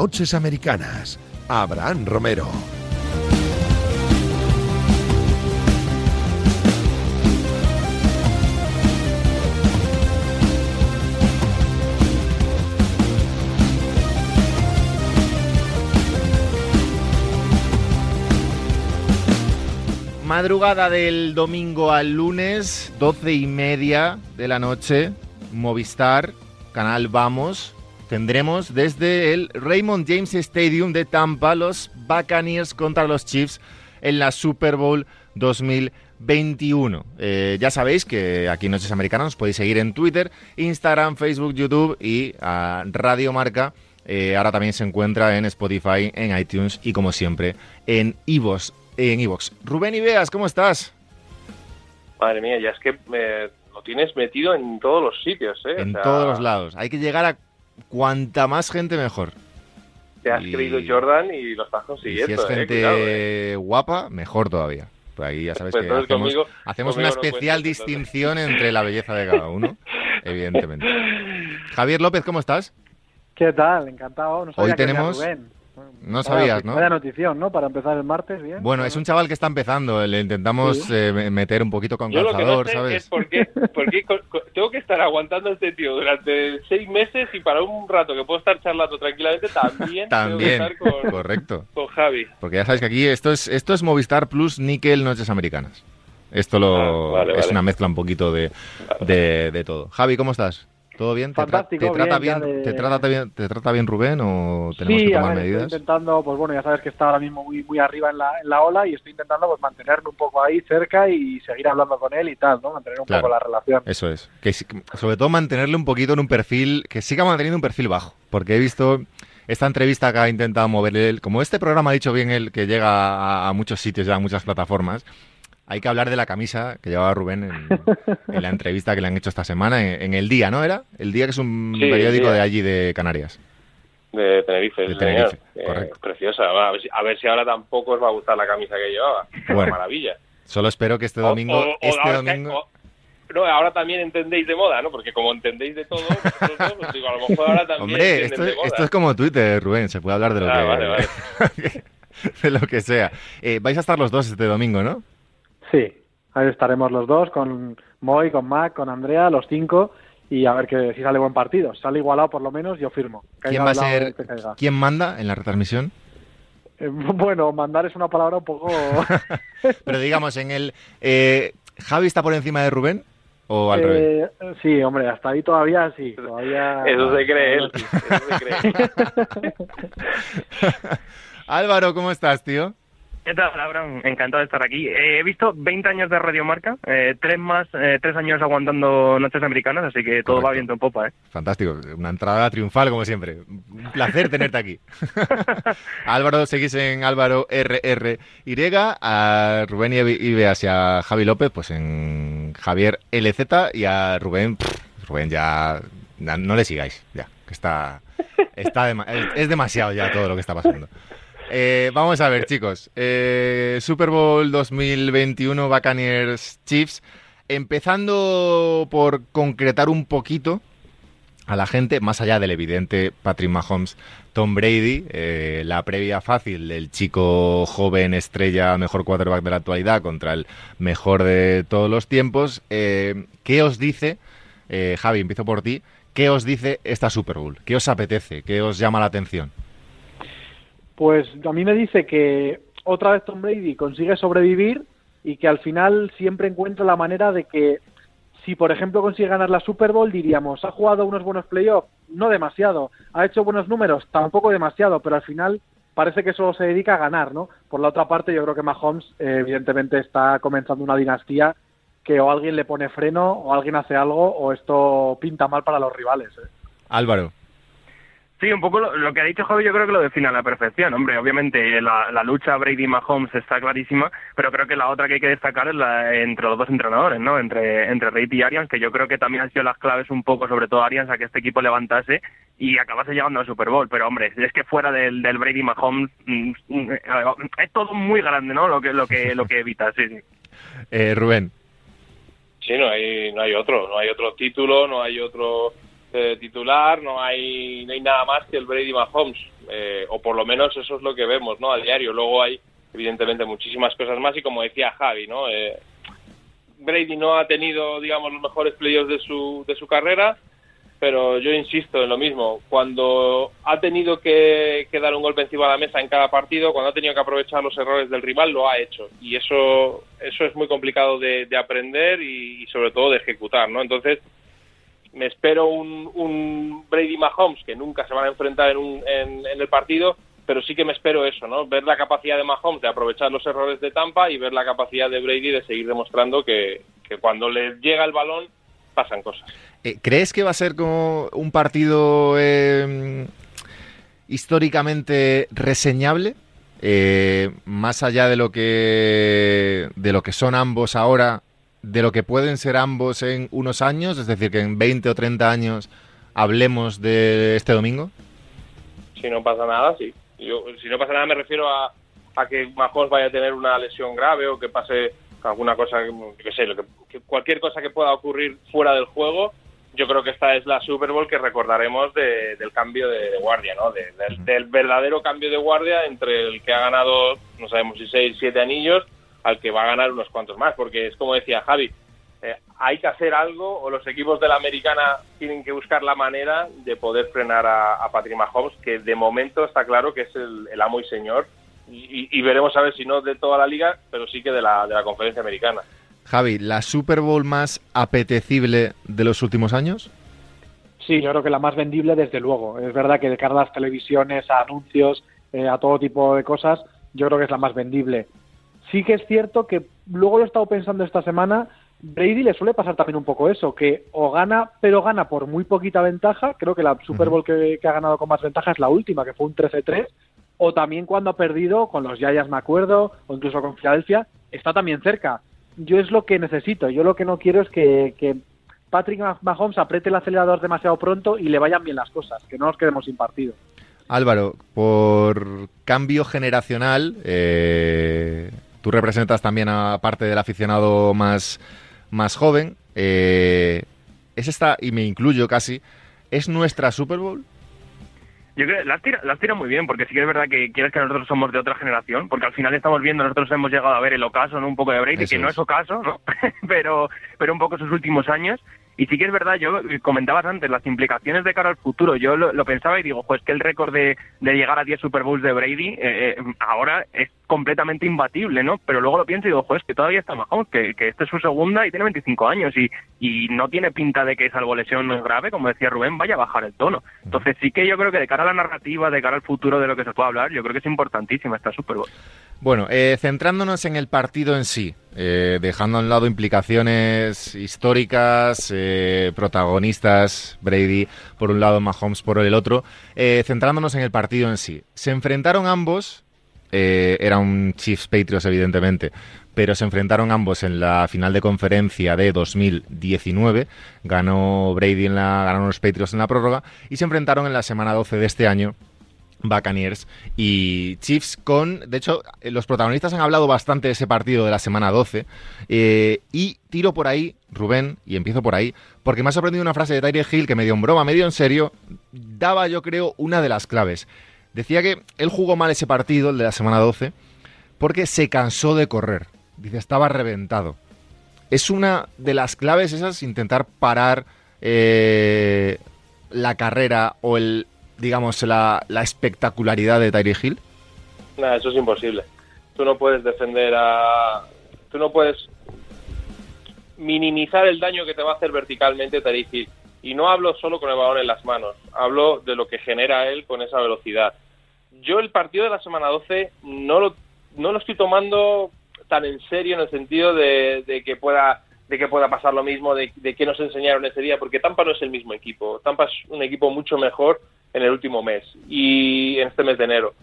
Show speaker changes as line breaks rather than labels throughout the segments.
Noches Americanas. Abraham Romero.
Madrugada del domingo al lunes, doce y media de la noche, Movistar, canal Vamos, tendremos desde el Raymond James Stadium de Tampa los Buccaneers contra los Chiefs en la Super Bowl 2021. Eh, ya sabéis que aquí Noches Americanas nos podéis seguir en Twitter, Instagram, Facebook, YouTube y a Radio Marca. Eh, ahora también se encuentra en Spotify, en iTunes y como siempre en Ivos en Evox. Rubén Ibeas, ¿cómo estás?
Madre mía, ya es que lo tienes metido en todos los sitios, ¿eh?
En todos los lados. Hay que llegar a cuanta más gente mejor.
Te has creído Jordan y lo estás consiguiendo.
si es
¿eh?
gente guapa, mejor todavía. Pues ahí ya sabes
Pues
que hacemos,
conmigo-
hacemos
conmigo
una
no
especial
entonces.
distinción entre la belleza de cada uno, evidentemente. Javier López, ¿cómo estás?
¿Qué tal? Encantado. No sabía
Hoy
que
tenemos-
Rubén.
No sabías, ¿no?
Vaya notición, ¿no? Para empezar el martes, bien.
Bueno, es un chaval que está empezando, le intentamos
Sí.
eh, me- meter un poquito con
Yo lo que no
calzador,
sé
¿sabes?
es por qué, por tengo que estar aguantando a este tío durante seis meses y para un rato que puedo estar charlando tranquilamente también, tengo que
También,
estar con,
correcto.
con Javi.
Porque ya sabes que aquí esto es, esto es Movistar Plus Nickel Noches Americanas. Esto lo,
Ah, vale,
es
vale.
una mezcla un poquito de, de, de todo. Javi, ¿cómo estás? ¿Todo bien? ¿Te, tra-
Fantástico,
te trata
bien,
bien,
ya de-
te, trata bien, ¿Te trata bien Rubén o tenemos
sí,
que
a
tomar
ver, estoy
medidas?
intentando, pues bueno, ya sabes que está ahora mismo muy muy arriba en la, en la ola y estoy intentando pues mantenerme un poco ahí cerca y seguir hablando con él y tal, ¿no? Mantener un
Claro.
poco la relación.
Eso es. Que sobre todo mantenerle un poquito en un perfil, que siga manteniendo un perfil bajo. Porque he visto esta entrevista que ha intentado mover él, como este programa ha dicho bien él, que llega a, a muchos sitios, ya a muchas plataformas, hay que hablar de la camisa que llevaba Rubén en, en la entrevista que le han hecho esta semana, en, en El Día, ¿no era? El Día que es un
Sí,
periódico de allí de Canarias.
De Tenerife,
De Tenerife.
Eh,
correcto.
preciosa. A ver, si, a ver si ahora tampoco os va a gustar la camisa que llevaba.
Bueno.
Una maravilla.
Solo espero que este domingo...
o- o
este
es que- no, ahora también entendéis de moda, ¿no? Porque como entendéis de todo, vosotros pues digo, a lo mejor ahora también
Hombre,
entienden
esto,
de
es-
moda.
esto es como Twitter, Rubén, se puede hablar de lo
Ah,
que...
vale, vale.
de lo que sea. Eh, vais a estar los dos este domingo, ¿no?
Sí, ahí estaremos los dos con Moy, con Mac, con Andrea, los cinco y a ver que si sale buen partido. Si Sale igualado por lo menos, yo firmo.
¿Quién va a ser, manda en la retransmisión?
Eh, bueno, mandar es una palabra un poco...
Pero digamos, en el... eh, ¿Javi está por encima de Rubén o al revés?
Eh, sí, hombre, hasta ahí todavía sí. Todavía...
Eso se cree él.
todavía sí.
Eso se cree.
Álvaro, ¿cómo estás, tío?
¿Qué tal, Abraham? Encantado de estar aquí. Eh, he visto 20 años de Radio Marca, eh, tres más, eh, tres años aguantando noches americanas, así que todo
Correcto.
va viento en popa, ¿eh?
Fantástico, una entrada triunfal como siempre. Un placer tenerte aquí. Álvaro, seguís en Álvaro RRY, a Rubén Ibeas y a Javi López, pues en Javier LZ y a Rubén, pff, Rubén ya, no le sigáis, ya, que está, está es, es demasiado ya todo lo que está pasando. Eh, vamos a ver, chicos. Eh, Super Bowl 2021, Buccaneers Chiefs. Empezando por concretar un poquito a la gente, más allá del evidente Patrick Mahomes, Tom Brady, eh, la previa fácil del chico joven estrella, mejor quarterback de la actualidad contra el mejor de todos los tiempos. ¿Qué os dice, Javi, empiezo por ti, qué os dice esta Super Bowl? ¿Qué os apetece? ¿Qué os llama la atención?
Pues a mí me dice que otra vez Tom Brady consigue sobrevivir y que al final siempre encuentra la manera de que si por ejemplo consigue ganar la Super Bowl diríamos ha jugado unos buenos playoffs, no demasiado, ha hecho buenos números, tampoco demasiado, pero al final parece que solo se dedica a ganar, ¿no? Por la otra parte yo creo que Mahomes eh, evidentemente está comenzando una dinastía que o alguien le pone freno o alguien hace algo o esto pinta mal para los rivales. ¿eh?
Álvaro.
Sí, un poco lo, lo que ha dicho Javi yo creo que lo define a la perfección. Hombre, obviamente la, la lucha Brady-Mahomes está clarísima, pero creo que la otra que hay que destacar es la entre los dos entrenadores, ¿no? Entre, entre Reid y Arians, que yo creo que también han sido las claves un poco, sobre todo Arians, a que este equipo levantase y acabase llegando al Super Bowl. Pero hombre, es que fuera del, del Brady-Mahomes mm, mm, es todo muy grande, ¿no? Lo que, lo que, lo que evita, sí, sí.
Eh, Rubén.
Sí, no hay, no hay otro, no hay otro título, no hay otro eh, titular, no hay, no hay nada más que el Brady Mahomes, eh, o por lo menos eso es lo que vemos, ¿no? A diario. Luego hay, evidentemente, muchísimas cosas más y como decía Javi, ¿no? Eh, Brady no ha tenido, digamos, los mejores playoffs de su, de su carrera, pero yo insisto en lo mismo. Cuando ha tenido que, dar un golpe encima de la mesa en cada partido, cuando ha tenido que aprovechar los errores del rival, lo ha hecho. Y eso, eso es muy complicado de, de aprender y, y, sobre todo de ejecutar, ¿no? Entonces, me espero un, un Brady Mahomes que nunca se van a enfrentar en, un, en, en, el partido, pero sí que me espero eso, ¿no? Ver la capacidad de Mahomes de aprovechar los errores de Tampa y ver la capacidad de Brady de seguir demostrando que, que cuando le llega el balón pasan cosas.
Eh, ¿Crees que va a ser como un partido eh, históricamente reseñable? Eh, más allá de lo que de lo que son ambos ahora, de lo que pueden ser ambos en unos años, es decir, que en 20 o 30 años hablemos de este domingo?
Si no pasa nada, sí. Yo, si no pasa nada me refiero a, a que Mahomes vaya a tener una lesión grave o que pase alguna cosa, que sé, lo que, que cualquier cosa que pueda ocurrir fuera del juego, yo creo que esta es la Super Bowl que recordaremos de, del cambio de, de guardia, ¿no? De, del, del, verdadero cambio de guardia entre el que ha ganado, no sabemos si seis, siete anillos, al que va a ganar unos cuantos más, porque es como decía Javi, eh, hay que hacer algo o los equipos de la americana tienen que buscar la manera de poder frenar a, a Patrick Mahomes, que de momento está claro que es el, el amo y señor, y, y, veremos a ver si no de toda la liga, pero sí que de la, de la conferencia americana.
Javi, ¿la Super Bowl más apetecible de los últimos años?
Sí, yo creo que la más vendible, desde luego. Es verdad que de cara a las televisiones, a anuncios, eh, a todo tipo de cosas, yo creo que es la más vendible. Sí que es cierto que luego lo he estado pensando esta semana, Brady le suele pasar también un poco eso, que o gana, pero gana por muy poquita ventaja. Creo que la Super Bowl que, que ha ganado con más ventaja es la última, que fue un 13-3. O también cuando ha perdido, con los Giants me acuerdo, o incluso con Filadelfia, está también cerca yo es lo que necesito. Yo lo que no quiero es que, que, Patrick Mahomes apriete el acelerador demasiado pronto y le vayan bien las cosas, que no nos quedemos sin partido.
Álvaro, por cambio generacional, eh, tú representas también a parte del aficionado más, más joven. Eh, es esta, y me incluyo casi, ¿es nuestra Super Bowl?
Yo creo que las tira, las tira muy bien, porque sí que es verdad que quieres que nosotros somos de otra generación, porque al final estamos viendo, nosotros hemos llegado a ver el ocaso, ¿no? Un poco de Brady, Eso que no es ocaso, ¿no? pero, pero un poco sus últimos años. Y sí que es verdad, yo comentabas antes las implicaciones de cara al futuro. Yo lo, pensaba y digo, pues que el récord de, de, llegar a 10 Super Bowls de Brady eh, eh, ahora es completamente imbatible, ¿no? Pero luego lo pienso y digo, pues que todavía está Mahomes, que, que esta es su segunda y tiene 25 años y, y no tiene pinta de que es algo lesión grave, como decía Rubén, vaya a bajar el tono. Entonces sí que yo creo que de cara a la narrativa, de cara al futuro de lo que se puede hablar, yo creo que es importantísima esta Super Bowl.
Bueno, eh, centrándonos en el partido en sí, eh, dejando a un lado implicaciones históricas, eh, protagonistas, Brady por un lado, Mahomes por el otro, eh, centrándonos en el partido en sí. Se enfrentaron ambos, era un Chiefs Patriots evidentemente, pero se enfrentaron ambos en la final de conferencia de 2019, ganó Brady en la, ganaron los Patriots en la prórroga, y se enfrentaron en la semana 12 de este año Buccaneers y Chiefs con, de hecho, los protagonistas han hablado bastante de ese partido de la semana 12 eh, y tiro por ahí, Rubén, y empiezo por ahí, porque me ha sorprendido una frase de Tyreek Hill que medio en broma, medio en serio, daba yo creo una de las claves. Decía que él jugó mal ese partido, el de la semana 12, porque se cansó de correr. Dice, estaba reventado. Es una de las claves esas, intentar parar eh, la carrera o el digamos, la, la espectacularidad de Tyree Hill?
Nah, eso es imposible. Tú no puedes defender a... Tú no puedes minimizar el daño que te va a hacer verticalmente Tyree Hill. Y no hablo solo con el balón en las manos, hablo de lo que genera él con esa velocidad. Yo el partido de la semana 12 no lo, no lo estoy tomando tan en serio en el sentido de, de que pueda de que pueda pasar lo mismo, de, de que nos enseñaron ese día, porque Tampa no es el mismo equipo. Tampa es un equipo mucho mejor en el último mes y en este mes de enero.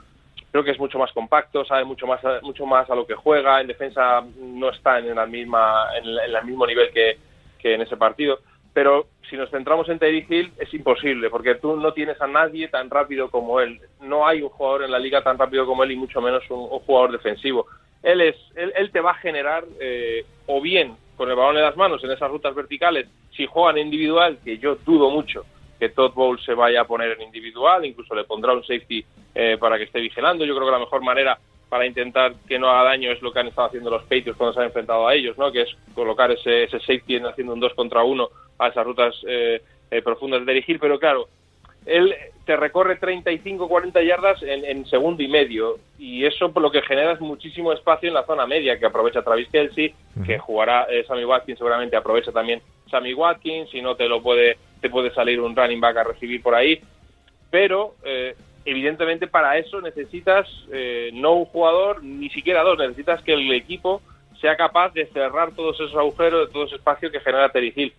Creo que es mucho más compacto, sabe mucho más, mucho más a lo que juega, en defensa no está en, la misma, en, el, mismo nivel que, que en ese partido. Pero si nos centramos en Teddy Hill es imposible, porque tú no tienes a nadie tan rápido como él. No hay un jugador en la liga tan rápido como él y mucho menos un, jugador defensivo. Él, es, él te va a generar eh, o bien con el balón en las manos en esas rutas verticales, si juegan individual, que yo dudo mucho, que Todd Bowles se vaya a poner en individual, incluso le pondrá un safety eh, para que esté vigilando. Yo creo que la mejor manera para intentar que no haga daño es lo que han estado haciendo los Patriots cuando se han enfrentado a ellos, ¿no? que es colocar ese, ese safety haciendo un 2 contra 1 a esas rutas eh, eh, profundas de dirigir, pero claro, él te recorre 35, 40 yardas en, en, segundo y medio y eso por lo que genera es muchísimo espacio en la zona media que aprovecha Travis Kelsey, que jugará eh, Sammy Watkins seguramente aprovecha también Sammy Watkins, si no te lo puede te puede salir un running back a recibir por ahí, pero eh, evidentemente para eso necesitas eh, no un jugador, ni siquiera dos, necesitas que el equipo sea capaz de cerrar todos esos agujeros, de todo ese espacio que genera Terry Hill.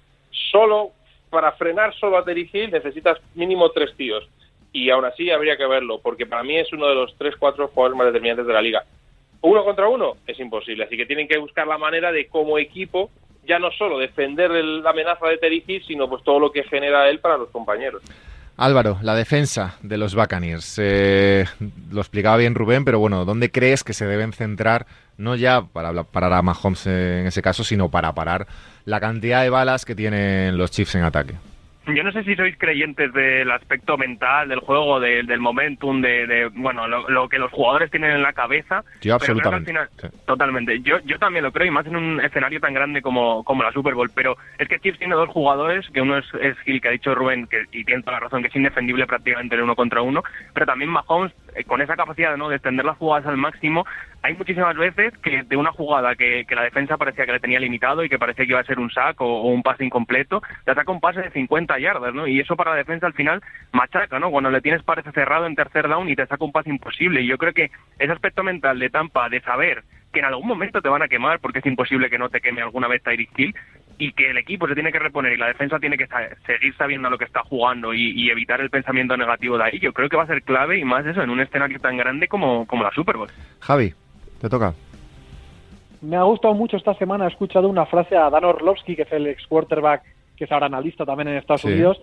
Solo para frenar solo a Terry Hill necesitas mínimo tres tíos. Y aún así habría que verlo, porque para mí es uno de los tres, cuatro jugadores más determinantes de la liga. Uno contra uno es imposible, así que tienen que buscar la manera de como equipo ya no solo defender el, la amenaza de Hill, sino pues todo lo que genera él para los compañeros.
Álvaro, la defensa de los Buccaneers. Eh, lo explicaba bien Rubén, pero bueno, ¿dónde crees que se deben centrar? No ya para parar a Mahomes en ese caso, sino para parar la cantidad de balas que tienen los Chiefs en ataque.
Yo no sé si sois creyentes del aspecto mental del juego, de, del momentum, de, de bueno, lo, lo, que los jugadores tienen en la cabeza.
Yo absolutamente.
Final, sí. Totalmente. Yo, yo también lo creo, y más en un escenario tan grande como, como la Super Bowl. Pero es que Chiefs tiene dos jugadores, que uno es, es Gil, que ha dicho Rubén, que, y tiene toda la razón, que es indefendible prácticamente en uno contra uno, pero también Mahomes, con esa capacidad ¿no? de extender las jugadas al máximo, hay muchísimas veces que de una jugada que, la defensa parecía que le tenía limitado y que parecía que iba a ser un sack o, o, un pase incompleto, te ataca un pase de 50 yardas, ¿no? Y eso para la defensa al final machaca, ¿no? Cuando le tienes parece cerrado en tercer down y te saca un pase imposible. Y yo creo que ese aspecto mental de Tampa, de saber que en algún momento te van a quemar, porque es imposible que no te queme alguna vez Tyreek Hill, y que el equipo se tiene que reponer y la defensa tiene que seguir sabiendo lo que está jugando y, y, evitar el pensamiento negativo de ahí, yo creo que va a ser clave y más eso en un escenario tan grande como, como la Super Bowl.
Javi, te toca.
Me ha gustado mucho esta semana, he escuchado una frase a Dan Orlovsky, que es el ex quarterback, que es ahora analista también en Estados sí. Unidos,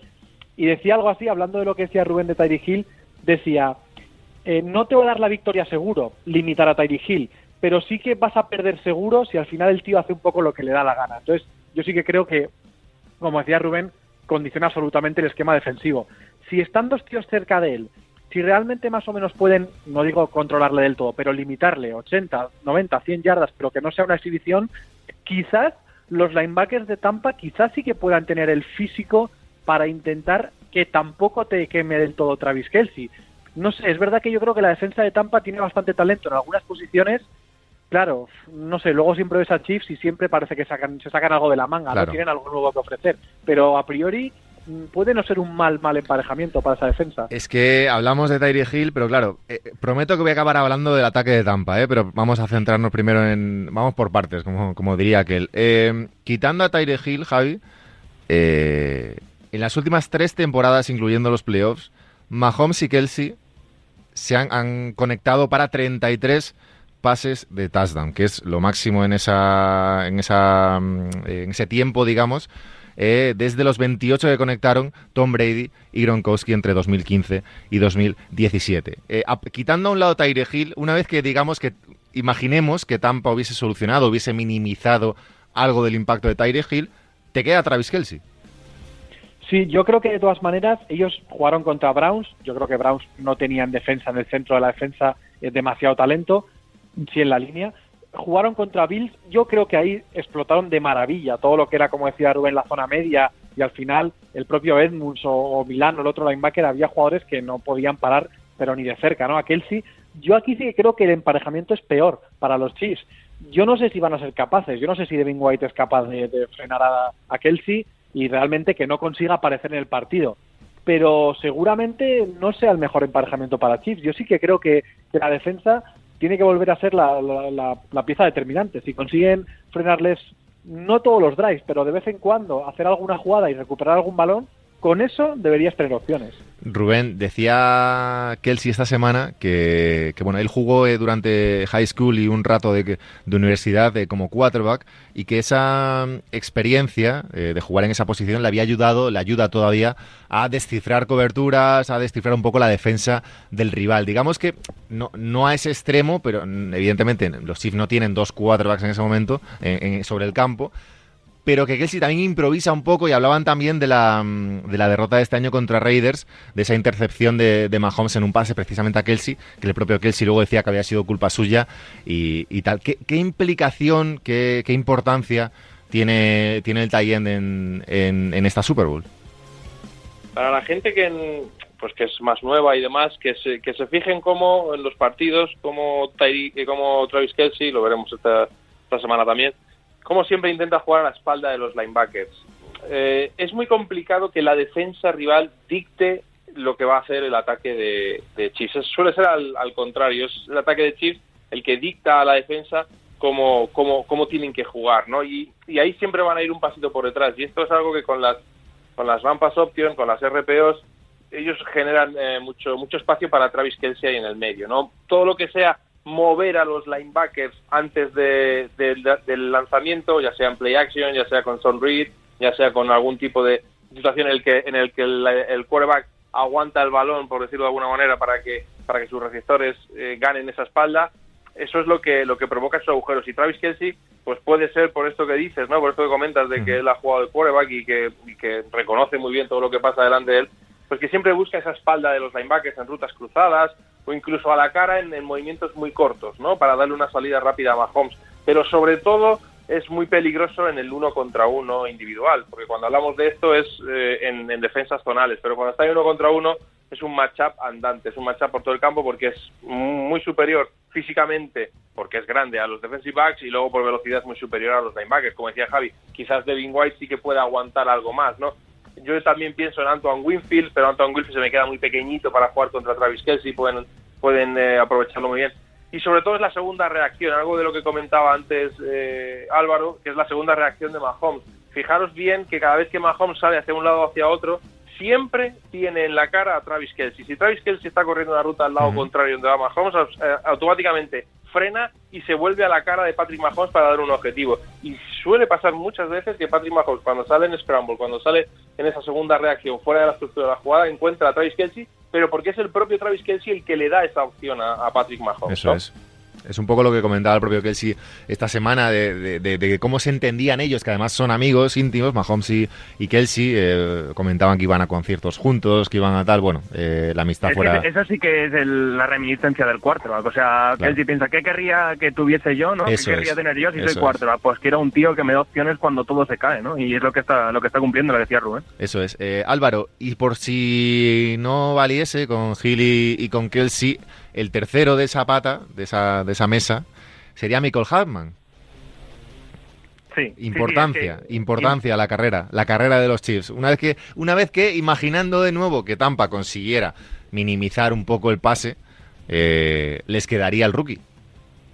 y decía algo así, hablando de lo que decía Rubén de Tyree Hill, decía, eh, no te va a dar la victoria seguro limitar a Tyree Hill, pero sí que vas a perder seguro si al final el tío hace un poco lo que le da la gana. Entonces, yo sí que creo que, como decía Rubén, condiciona absolutamente el esquema defensivo. Si están dos tíos cerca de él, si realmente más o menos pueden, no digo controlarle del todo, pero limitarle 80, 90, 100 yardas, pero que no sea una exhibición, quizás los linebackers de Tampa quizás sí que puedan tener el físico para intentar que tampoco te queme del todo Travis Kelsey. No sé, es verdad que yo creo que la defensa de Tampa tiene bastante talento en algunas posiciones. Claro, no sé, luego siempre ves a Chiefs y siempre parece que sacan, se sacan algo de la manga,
claro.
no tienen algo nuevo que ofrecer. Pero a priori puede no ser un mal mal emparejamiento para esa defensa.
Es que hablamos de Tyree Hill, pero claro, eh, prometo que voy a acabar hablando del ataque de Tampa, ¿eh? pero vamos a centrarnos primero en... Vamos por partes, como, como diría aquel. Eh, quitando a Tyree Hill, Javi, eh, en las últimas tres temporadas, incluyendo los playoffs, Mahomes y Kelsey se han, han conectado para 33 pases de touchdown, que es lo máximo en esa en esa en ese tiempo, digamos, eh, desde los 28 que conectaron Tom Brady y Gronkowski entre 2015 y 2017. Eh, a, quitando a un lado Tyre Hill, una vez que digamos que imaginemos que Tampa hubiese solucionado, hubiese minimizado algo del impacto de Tyre Hill, te queda Travis Kelsey.
Sí, yo creo que de todas maneras ellos jugaron contra Browns. Yo creo que Browns no tenían defensa en el centro de la defensa eh, demasiado talento, sí en la línea. Jugaron contra Bills. Yo creo que ahí explotaron de maravilla todo lo que era, como decía Rubén, la zona media y al final el propio Edmunds o, o Milano, el otro linebacker, había jugadores que no podían parar, pero ni de cerca, ¿no? A Kelsey. Yo aquí sí creo que el emparejamiento es peor para los Chiefs. Yo no sé si van a ser capaces. Yo no sé si Devin White es capaz de, frenar a, a Kelsey y realmente que no consiga aparecer en el partido. Pero seguramente no sea el mejor emparejamiento para Chiefs. Yo sí que creo que la defensa tiene que volver a ser la, pieza determinante. Si consiguen frenarles, no todos los drives, pero de vez en cuando hacer alguna jugada y recuperar algún balón, con eso deberías tener opciones.
Rubén, decía Kelsey esta semana que, bueno, él jugó eh, durante high school y un rato de, de universidad eh, como quarterback y que esa experiencia eh, de jugar en esa posición le había ayudado, le ayuda todavía a descifrar coberturas, a descifrar un poco la defensa del rival. Digamos que no, no a ese extremo, pero evidentemente los Chiefs no tienen dos quarterbacks en ese momento en, en, sobre el campo, pero que Kelsey también improvisa un poco y hablaban también de la, mm, de la derrota de este año contra Raiders, de esa intercepción de, de Mahomes en un pase precisamente a Kelsey, que el propio Kelsey luego decía que había sido culpa suya y, tal. ¿Qué, implicación, qué, importancia tiene, tiene el tie-end en, en, esta Super Bowl?
Para la gente que, pues que es más nueva y demás, que se, que se fijen cómo en los partidos, como, como Travis Kelsey, lo veremos esta, esta semana también, como siempre intenta jugar a la espalda de los linebackers. Eh, es muy complicado que la defensa rival dicte lo que va a hacer el ataque de, Chiefs. suele ser al, contrario, es el ataque de Chiefs el que dicta a la defensa cómo, cómo, cómo tienen que jugar, ¿no? Y, y, ahí siempre van a ir un pasito por detrás. Y esto es algo que con las, con las rampas option, con las RPOs, ellos generan eh, mucho, mucho espacio para Travis Kelsey ahí en el medio, ¿no? Todo lo que sea mover a los linebackers antes de, del lanzamiento, ya sea en play action, ya sea con Son Reed, ya sea con algún tipo de situación en el que, en el, que el, quarterback aguanta el balón, por decirlo de alguna manera, para que, para que sus receptores eh, ganen esa espalda, eso es lo que, lo que provoca esos agujeros. Y Travis Kelsey, pues puede ser por esto que dices, ¿no? Por esto que comentas de que él ha jugado el quarterback y que, y que reconoce muy bien todo lo que pasa delante de él, pues que siempre busca esa espalda de los linebackers en rutas cruzadas o incluso a la cara en, movimientos muy cortos, ¿no? Para darle una salida rápida a Mahomes. Pero sobre todo es muy peligroso en el uno contra uno individual, porque cuando hablamos de esto es eh, en, defensas zonales, pero cuando está en uno contra uno es un matchup andante, es un matchup por todo el campo porque es muy superior físicamente, porque es grande a los defensive backs y luego por velocidad muy superior a los linebackers, como decía Javi, quizás Devin White sí que pueda aguantar algo más, ¿no? Yo también pienso en Antoine Winfield, pero Antoine Winfield se me queda muy pequeñito para jugar contra Travis Kelsey, pueden, pueden eh, aprovecharlo muy bien. Y sobre todo es la segunda reacción, algo de lo que comentaba antes eh, Álvaro, que es la segunda reacción de Mahomes. Fijaros bien que cada vez que Mahomes sale hacia un lado o hacia otro, siempre tiene en la cara a Travis Kelsey. Si Travis Kelsey está corriendo una ruta al lado contrario donde va Mahomes, eh, automáticamente frena y se vuelve a la cara de Patrick Mahomes para dar un objetivo. Y suele pasar muchas veces que Patrick Mahomes, cuando sale en Scramble, cuando sale en esa segunda reacción fuera de la estructura de la jugada, encuentra a Travis Kelsey, pero porque es el propio Travis Kelsey el que le da esa opción a, Patrick Mahomes.
Eso es. Es un poco lo que comentaba el propio Kelsey esta semana de, de, cómo se entendían ellos, que además son amigos íntimos, Mahomes y, Kelsey, eh, comentaban que iban a conciertos juntos, que iban a tal, bueno, eh, la amistad fuera...
eso sí que es la reminiscencia del cuarto, o sea, Kelsey piensa, ¿qué querría que tuviese yo, no? ¿Qué querría tener yo si soy cuarto? Pues quiero un tío que me dé opciones cuando todo se cae, ¿no? Y es lo que está, lo que está cumpliendo, lo decía Rubén.
Eso es. Eh, Álvaro, y por si no valiese con Gilly y con Kelsey el tercero de esa pata, de esa, de esa mesa, sería Michael Hartman.
Sí,
importancia, importancia a la carrera, la carrera de los Chiefs. Una vez que, una vez que, imaginando de nuevo que Tampa consiguiera minimizar un poco el pase, eh, les quedaría el rookie.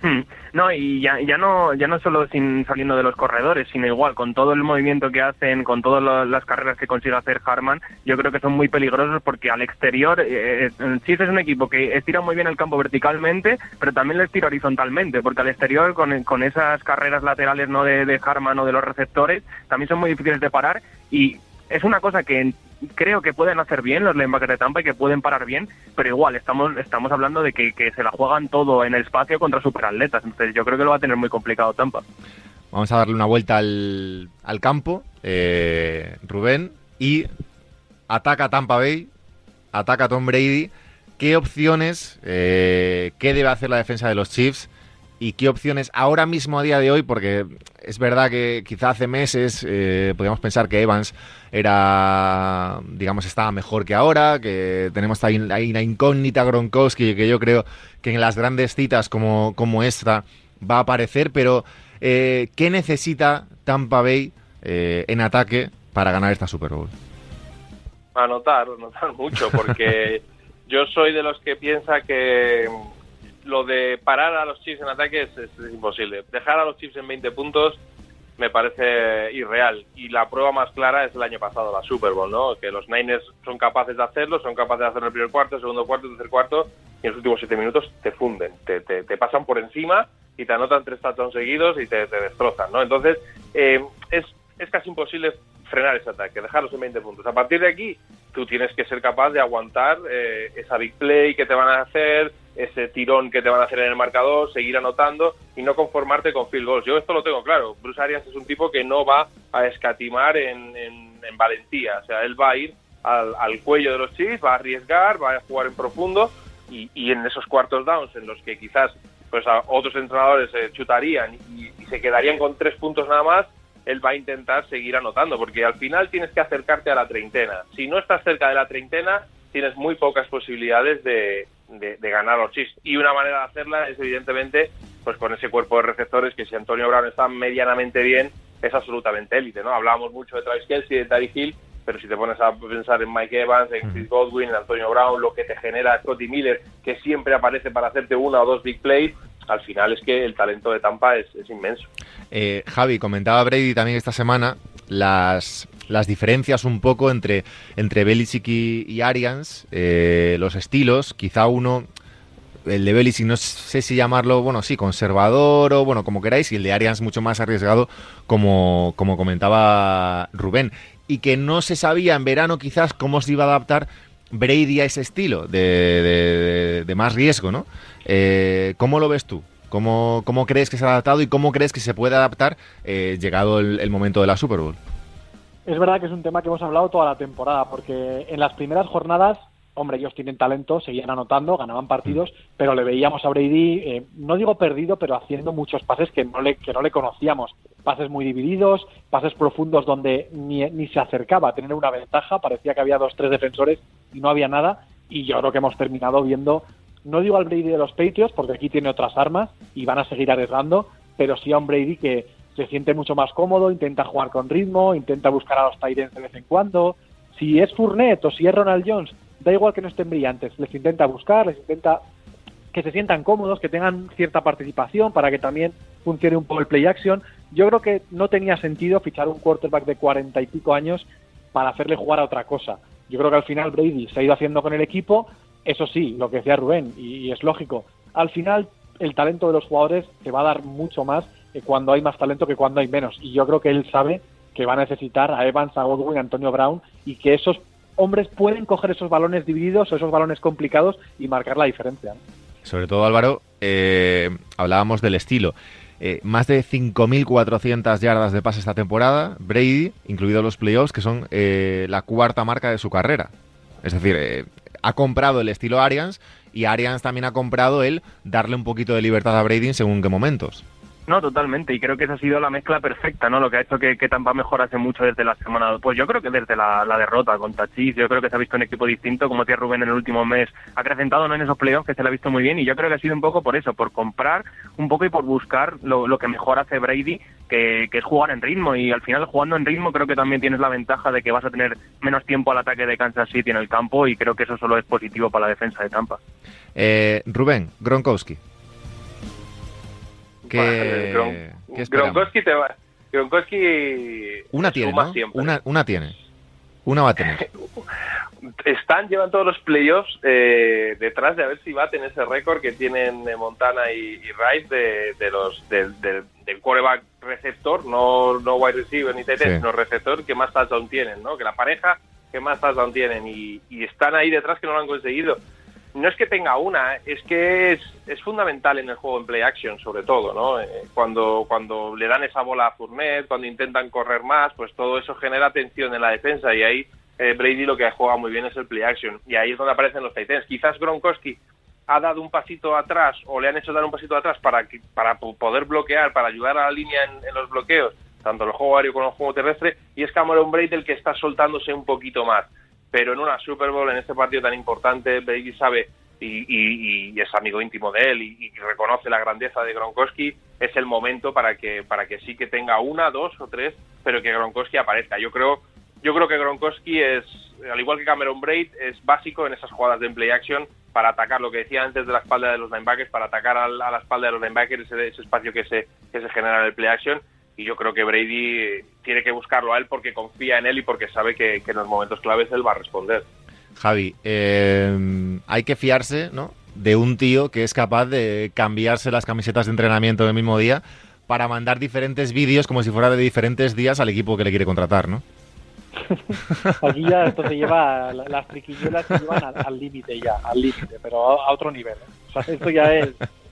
Hmm. No, y ya, ya no ya no solo sin saliendo de los corredores, sino igual con todo el movimiento que hacen, con todas las carreras que consigue hacer Harman, yo creo que son muy peligrosos porque al exterior eh, eh es un equipo que estira muy bien el campo verticalmente, pero también lo estira horizontalmente, porque al exterior con, con esas carreras laterales no de, de Harman o de los receptores también son muy difíciles de parar y es una cosa que creo que pueden hacer bien los linebackers de Tampa y que pueden parar bien, pero igual estamos estamos hablando de que, se la juegan todo en el espacio contra superatletas, entonces yo creo que lo va a tener muy complicado Tampa.
Vamos a darle una vuelta al, al campo, eh, Rubén, y ataca Tampa Bay, ataca Tom Brady. ¿Qué opciones, eh, qué debe hacer la defensa de los Chiefs? y qué opciones ahora mismo a día de hoy, porque es verdad que quizá hace meses eh, podíamos pensar que Evans era, digamos, estaba mejor que ahora, que tenemos ahí, una incógnita Gronkowski que yo creo que en las grandes citas como, como esta va a aparecer, pero eh, ¿qué necesita Tampa Bay eh, en ataque para ganar esta Super Bowl?
Anotar, anotar mucho, porque yo soy de los que piensa que lo de parar a los Chiefs en ataque es, imposible. Dejar a los Chiefs en 20 puntos me parece irreal. Y la prueba más clara es el año pasado, la Super Bowl, ¿no? Que los Niners son capaces de hacerlo, son capaces de hacerlo en el primer cuarto, segundo cuarto, tercer cuarto, y en los últimos siete minutos te funden, te, te, pasan por encima y te anotan tres touchdowns seguidos y te, destrozan, ¿no? Entonces, eh, es, es casi imposible frenar ese ataque, dejarlos en 20 puntos. A partir de aquí, tú tienes que ser capaz de aguantar eh, esa big play que te van a hacer, ese tirón que te van a hacer en el marcador, seguir anotando y no conformarte con field goals. Yo esto lo tengo claro. Bruce Arians es un tipo que no va a escatimar en, en, valentía. O sea, él va a ir al, al, cuello de los Chiefs, va a arriesgar, va a jugar en profundo y, y en esos cuartos downs en los que quizás pues a otros entrenadores se chutarían y, y se quedarían con tres puntos nada más, él va a intentar seguir anotando, porque al final tienes que acercarte a la treintena. Si no estás cerca de la treintena, tienes muy pocas posibilidades de, de, de ganar los Chiefs. Y una manera de hacerla es, evidentemente, pues con ese cuerpo de receptores que si Antonio Brown está medianamente bien, es absolutamente élite, ¿no? Hablábamos mucho de Travis Kelsey, de Tariq Hill, pero si te pones a pensar en Mike Evans, en Chris Godwin, en Antonio Brown, lo que te genera Scotty Miller, que siempre aparece para hacerte una o dos big plays, al final es que el talento de Tampa es, inmenso.
Eh, Javi, comentaba Brady también esta semana las, las diferencias un poco entre, entre Belichick y, y Arians, eh, los estilos, quizá uno, el de Belichick no sé si llamarlo, bueno, sí, conservador o bueno, como queráis, y el de Arians mucho más arriesgado, como, como comentaba Rubén, y que no se sabía en verano quizás cómo se iba a adaptar Brady a ese estilo de, de, más riesgo, ¿no? Eh, ¿Cómo lo ves tú? ¿Cómo, ¿Cómo, crees que se ha adaptado y cómo crees que se puede adaptar eh, llegado el, momento de la Super Bowl?
Es verdad que es un tema que hemos hablado toda la temporada, porque en las primeras jornadas, hombre, ellos tienen talento, seguían anotando, ganaban partidos, pero le veíamos a Brady, eh, no digo perdido, pero haciendo muchos pases que no le, que no le conocíamos. Pases muy divididos, pases profundos donde ni, ni se acercaba a tener una ventaja, parecía que había dos, tres defensores y no había nada. Y yo creo que hemos terminado viendo no digo al Brady de los Patriots, porque aquí tiene otras armas y van a seguir arriesgando, pero sí a un Brady que se siente mucho más cómodo, intenta jugar con ritmo, intenta buscar a los Tyrants de vez en cuando. Si es Fournette o si es Ronald Jones, da igual que no estén brillantes, les intenta buscar, les intenta que se sientan cómodos, que tengan cierta participación para que también funcione un poco el play action. Yo creo que no tenía sentido fichar un quarterback de cuarenta y pico años para hacerle jugar a otra cosa. Yo creo que al final Brady se ha ido haciendo con el equipo, eso sí, lo que decía Rubén, y, es lógico, al final el talento de los jugadores te va a dar mucho más cuando hay más talento que cuando hay menos. Y yo creo que él sabe que va a necesitar a Evans, a Godwin, a Antonio Brown, y que esos hombres pueden coger esos balones divididos o esos balones complicados y marcar la diferencia.
Sobre todo, Álvaro, eh, hablábamos del estilo. Eh, más de 5.400 yardas de pase esta temporada, Brady, incluidos los playoffs, que son eh, la cuarta marca de su carrera. Es decir, eh, ha comprado el estilo Arians y Arians también ha comprado el darle un poquito de libertad a Brady en según qué momentos.
No, totalmente, y creo que esa ha sido la mezcla perfecta, ¿no? Lo que ha hecho que, que Tampa mejorase mucho desde la semana, pues yo creo que desde la, derrota contra Chiefs, yo creo que se ha visto un equipo distinto, como decía Rubén en el último mes, acrecentado ¿no? en esos playoffs que se le ha visto muy bien, y yo creo que ha sido un poco por eso, por comprar un poco y por buscar lo, lo que mejor hace Brady, que, que, es jugar en ritmo, y al final jugando en ritmo creo que también tienes la ventaja de que vas a tener menos tiempo al ataque de Kansas City en el campo, y creo que eso solo es positivo para la defensa de Tampa.
Eh, Rubén, Gronkowski.
¿Qué, Gron ¿qué Gronkowski te va. Gronkowski
una tiene, ¿no? Una, una, tiene. Una va a tener.
Están, llevan todos los playoffs eh, detrás de a ver si baten ese récord que tienen Montana y, y Rice de, de los del, del quarterback receptor, no, no wide receiver ni TT, sí. sino receptor que más touchdown tienen, ¿no? Que la pareja que más touchdown tienen y, y están ahí detrás que no lo han conseguido no es que tenga una, es que es, es, fundamental en el juego en play action, sobre todo, ¿no? Eh, cuando, cuando le dan esa bola a Fournette, cuando intentan correr más, pues todo eso genera tensión en la defensa y ahí eh, Brady lo que juega muy bien es el play action y ahí es donde aparecen los Titans. Quizás Gronkowski ha dado un pasito atrás o le han hecho dar un pasito atrás para, que, para poder bloquear, para ayudar a la línea en, en los bloqueos, tanto el juego aéreo como el juego terrestre, y es Cameron Brady el que está soltándose un poquito más pero en una Super Bowl, en este partido tan importante, Brady sabe y, y, y es amigo íntimo de él y, reconoce la grandeza de Gronkowski, es el momento para que para que sí que tenga una, dos o tres, pero que Gronkowski aparezca. Yo creo yo creo que Gronkowski es, al igual que Cameron Braid, es básico en esas jugadas de play action para atacar lo que decía antes de la espalda de los linebackers, para atacar a la, a la espalda de los linebackers, ese, ese espacio que se, que se genera en el play action y yo creo que Brady tiene que buscarlo a él porque confía en él y porque sabe que, que en los momentos claves él va a responder.
Javi, eh, hay que fiarse ¿no? de un tío que es capaz de cambiarse las camisetas de entrenamiento del mismo día para mandar diferentes vídeos como si fuera de diferentes días al equipo que le quiere contratar, ¿no?
Aquí ya esto se lleva, las triquiñuelas se llevan al límite ya, al límite, pero a, otro nivel. ¿eh? O sea, esto ya es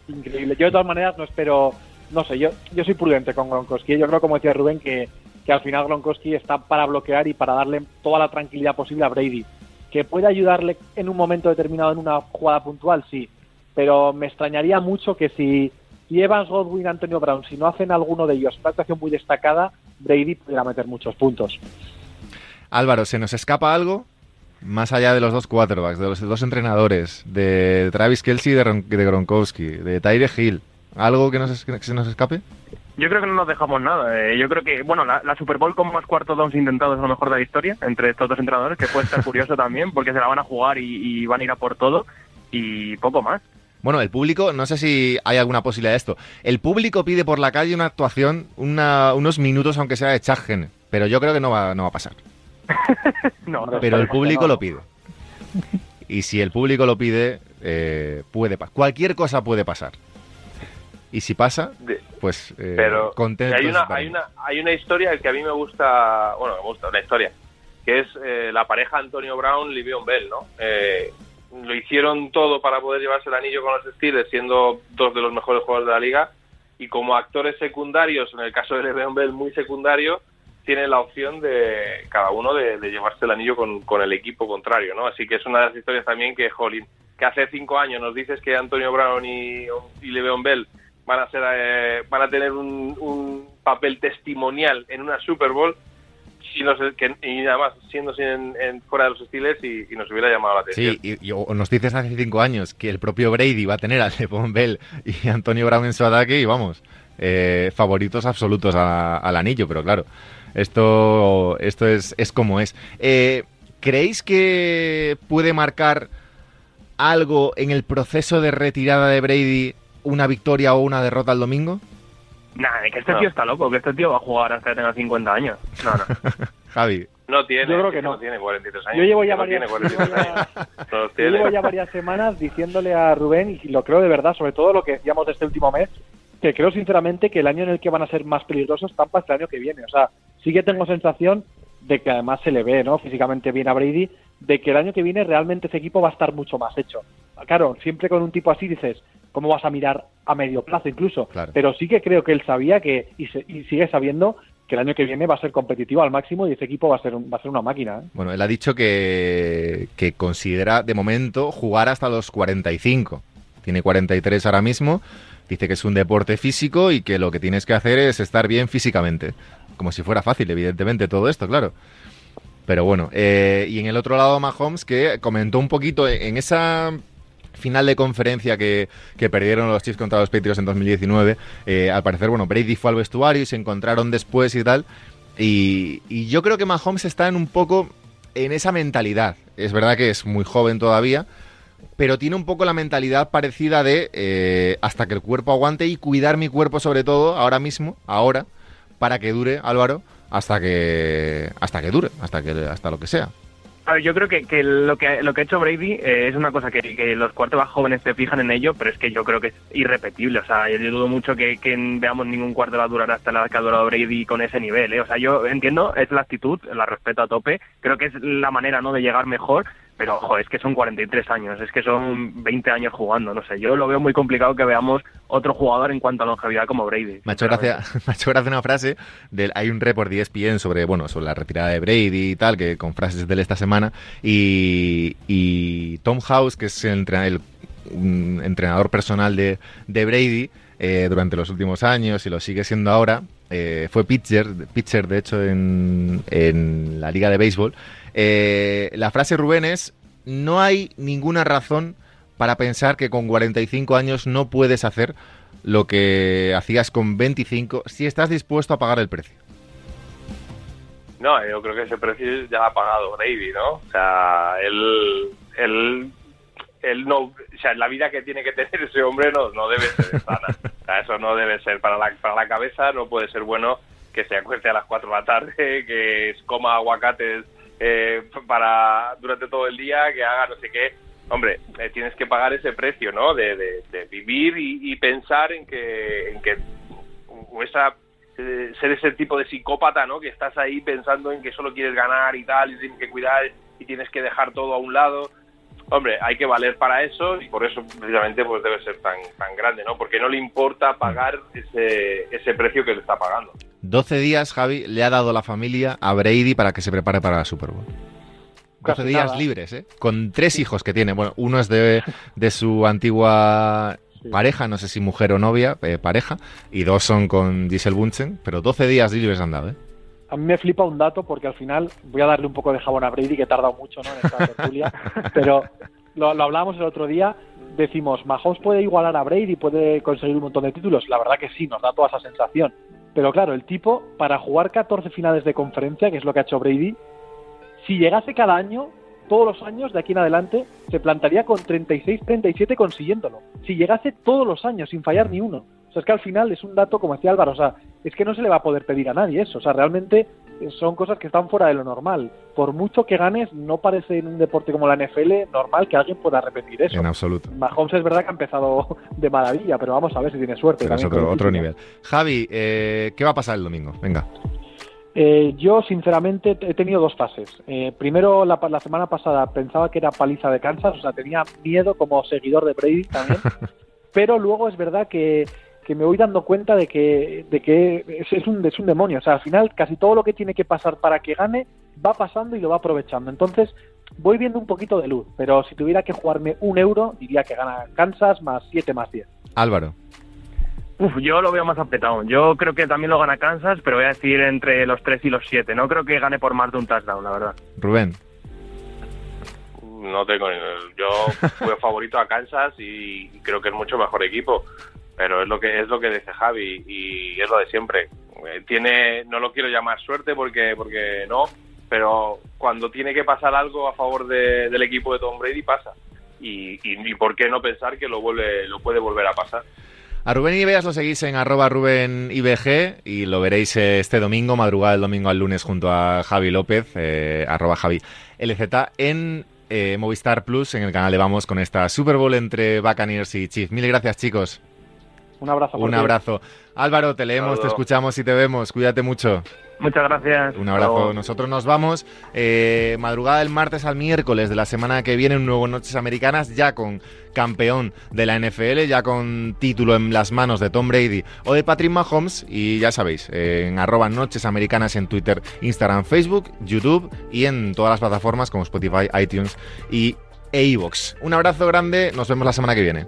increíble. Yo de todas maneras no espero, no sé, yo, yo soy prudente con Gronkowski. Yo creo, como decía Rubén, que, que al final Gronkowski está para bloquear y para darle toda la tranquilidad posible a Brady. Que puede ayudarle en un momento determinado en una jugada puntual, sí, pero me extrañaría mucho que si y Evans, Godwin, Antonio Brown, si no hacen alguno de ellos una actuación muy destacada, Brady podrá meter muchos puntos.
Álvaro, ¿se nos escapa algo? Más allá de los dos quarterbacks, de los dos entrenadores, de Travis Kelsey y de, Gronkowski, de Tyre Hill, ¿algo que, nos, se nos escape?
Yo creo que no nos dejamos nada. Eh, yo creo que, bueno, la, Super Bowl con más cuartos downs intentados es lo mejor de la historia entre estos dos entrenadores, que puede estar curioso también, porque se la van a jugar y, y van a ir a por todo, y poco más.
Bueno, el público, no sé si hay alguna posibilidad de esto. El público pide por la calle una actuación, unos minutos, aunque sea de Chagen, pero yo creo que no va, no va a pasar.
no,
pero el público lo pide. Y si el público lo pide, eh, puede pasar. Cualquier cosa puede pasar. Y si pasa, pues
eh, pero Hay una, hay, una, hay una historia que a mí me gusta, bueno, me gusta, una historia, que es eh, la pareja Antonio Brown, Livion Bell, ¿no? Eh, lo hicieron todo para poder llevarse el anillo con los Steelers, siendo dos de los mejores jugadores de la liga. Y como actores secundarios, en el caso de Le'Veon Bell muy secundario, tienen la opción de cada uno de, llevarse el anillo con, el equipo contrario, ¿no? Así que es una de las historias también que, Jolín, que hace cinco años nos dices que Antonio Brown y, y Le'Veon Bell van a ser eh, van a tener un, un papel testimonial en una Super Bowl y, nos, que, y además siendo en, fuera de los Steelers y, nos hubiera llamado la atención.
Sí, y, nos dices hace cinco años que el propio Brady va a tener a Levon Bell y Antonio Brown en su ataque y vamos, eh, favoritos absolutos al anillo, pero claro, esto, esto es, es como es. Eh, ¿Creéis que puede marcar algo en el proceso de retirada de Brady una victoria o una derrota el domingo?
Nah, que este tío está loco, que este tío va a jugar hasta que tenga 50 años. No, no.
Javi.
No tiene,
yo creo que no.
tiene 43 años.
Yo llevo ya, varias, yo llevo ya varias semanas diciéndole a Rubén, y lo creo de verdad, sobre todo lo que decíamos de este último mes, que creo sinceramente que el año en el que van a ser más peligrosos tampa este año que viene. O sea, sí que tengo sensación de que además se le ve, ¿no? Físicamente bien a Brady, de que el año que viene realmente ese equipo va a estar mucho más hecho. Claro, siempre con un tipo así dices, ¿cómo vas a mirar a medio plazo incluso? Pero sí que creo que él sabía que, y, sigue sabiendo que el año que viene va a ser competitivo al máximo y ese equipo va a ser, va a ser una máquina. ¿eh?
Bueno, él ha dicho que, que considera de momento jugar hasta los 45. Tiene 43 ahora mismo. Dice que es un deporte físico y que lo que tienes que hacer es estar bien físicamente. Como si fuera fácil, evidentemente, todo esto, claro. Pero bueno, eh, y en el otro lado Mahomes que comentó un poquito en esa final de conferencia que, perdieron los Chiefs contra los Patriots en 2019, eh, al parecer, bueno, Brady fue al vestuario y se encontraron después y tal. Y, yo creo que Mahomes está en un poco en esa mentalidad. Es verdad que es muy joven todavía, pero tiene un poco la mentalidad parecida de eh, hasta que el cuerpo aguante y cuidar mi cuerpo sobre todo ahora mismo, ahora, para que dure, Álvaro, hasta que hasta que dure, hasta que hasta lo que sea
yo creo que, que, lo que lo que ha hecho Brady eh, es una cosa que, que los más jóvenes se fijan en ello, pero es que yo creo que es irrepetible. O sea, yo, dudo mucho que, veamos ningún cuarto va a durar hasta la que ha durado Brady con ese nivel. ¿eh? O sea, yo entiendo, es la actitud, la respeto a tope. Creo que es la manera no de llegar mejor, pero ojo, es que son 43 años, es que son 20 años jugando, no sé, yo lo veo muy complicado que veamos otro jugador en cuanto a longevidad como Brady.
Me ha hecho gracia, una frase, del, hay un report de ESPN sobre, bueno, sobre la retirada de Brady y tal, que con frases de él esta semana, y, Tom House, que es el, entrenador personal de, Brady, eh, durante los últimos años y lo sigue siendo ahora, eh, fue pitcher, pitcher de hecho en, en la liga de béisbol eh, la frase Rubén es, no hay ninguna razón para pensar que con 45 años no puedes hacer lo que hacías con 25 si estás dispuesto a pagar el precio.
No, yo creo que ese precio ya lo ha pagado Brady, ¿no? O sea, él, él, él no, o sea, la vida que tiene que tener ese hombre no, no debe ser sana. O sea, eso no debe ser para la, para la cabeza, no puede ser bueno que se acueste a las 4 de la tarde, que coma aguacates eh, para durante todo el día, que haga no sé qué. Hombre, eh, tienes que pagar ese precio, ¿no? De, vivir y, pensar en que, en que eh, ser ese tipo de psicópata, ¿no? Que estás ahí pensando en que solo quieres ganar y tal, y tienes que cuidar y tienes que dejar todo a un lado. Hombre, hay que valer para eso y por eso precisamente pues debe ser tan, tan grande, ¿no? Porque no le importa pagar ese, ese precio que le está pagando.
12 días, Javi, le ha dado la familia a Brady para que se prepare para la Super Bowl. 12
Casi
días
nada.
libres, ¿eh? Con tres hijos que tiene. Bueno, uno es de, de su antigua
Sí.
pareja, no sé si mujer o novia, eh, pareja, y dos son con Giselle Bunchen, pero 12 días libres han dado, ¿eh?
A mí me flipa un dato porque al final voy a darle un poco de jabón a Brady, que he tardado mucho ¿no? en esta tertulia, pero lo, lo hablábamos el otro día, decimos, Mahomes puede igualar a Brady, puede conseguir un montón de títulos, la verdad que sí, nos da toda esa sensación. Pero claro, el tipo, para jugar 14 finales de conferencia, que es lo que ha hecho Brady, si llegase cada año, todos los años de aquí en adelante, se plantaría con 36-37 consiguiéndolo. Si llegase todos los años sin fallar ni uno. O sea, es que al final es un dato, como decía Álvaro, o sea, es que no se le va a poder pedir a nadie eso. O sea, realmente son cosas que están fuera de lo normal. Por mucho que ganes, no parece en un deporte como la NFL normal que alguien pueda repetir eso.
En absoluto.
Mahomes es verdad que ha empezado de maravilla, pero vamos a ver si tiene suerte.
Pero es otro, nivel. Javi, eh, ¿qué va a pasar el domingo? Venga.
Eh, yo, sinceramente, he tenido dos fases. Eh, primero, la, la semana pasada pensaba que era paliza de Kansas, o sea, tenía miedo como seguidor de Brady también. pero luego es verdad que, que me voy dando cuenta de que, de que es, es un, es un demonio. O sea, al final, casi todo lo que tiene que pasar para que gane va pasando y lo va aprovechando. Entonces, voy viendo un poquito de luz. Pero si tuviera que jugarme un euro, diría que gana Kansas más 7 más 10.
Álvaro.
Uf, yo lo veo más apretado. Yo creo que también lo gana Kansas, pero voy a decir entre los 3 y los 7. No creo que gane por más de un touchdown, la verdad.
Rubén.
No tengo ni- yo fui favorito a Kansas y creo que es mucho mejor equipo, pero es lo que es lo que dice Javi y es lo de siempre. Eh, Tiene no lo quiero llamar suerte porque porque no, pero cuando tiene que pasar algo a favor de- del equipo de Tom Brady pasa. Y, y, por qué no pensar que lo vuelve lo puede volver a pasar.
A Rubén Ibeas lo seguís en arroba Rubén IBG y lo veréis eh, este domingo, madrugada del domingo al lunes junto a Javi López, eh, arroba Javi LZ, en eh, Movistar Plus, en el canal de Vamos, con esta Super Bowl entre Buccaneers y Chiefs. Mil gracias, chicos.
Un abrazo.
Un abrazo. Álvaro, te leemos, te escuchamos y te vemos. Cuídate mucho.
Muchas gracias.
Un abrazo. Nosotros nos vamos. eh, madrugada del martes al miércoles de la semana que viene, un nuevo Noches Americanas, ya con campeón de la NFL, ya con título en las manos de Tom Brady o de Patrick Mahomes. Y ya sabéis, eh, en arroba Noches Americanas en Twitter, Instagram, Facebook, YouTube y en todas las plataformas como Spotify, iTunes y e iVoox. Un abrazo grande, nos vemos la semana que viene.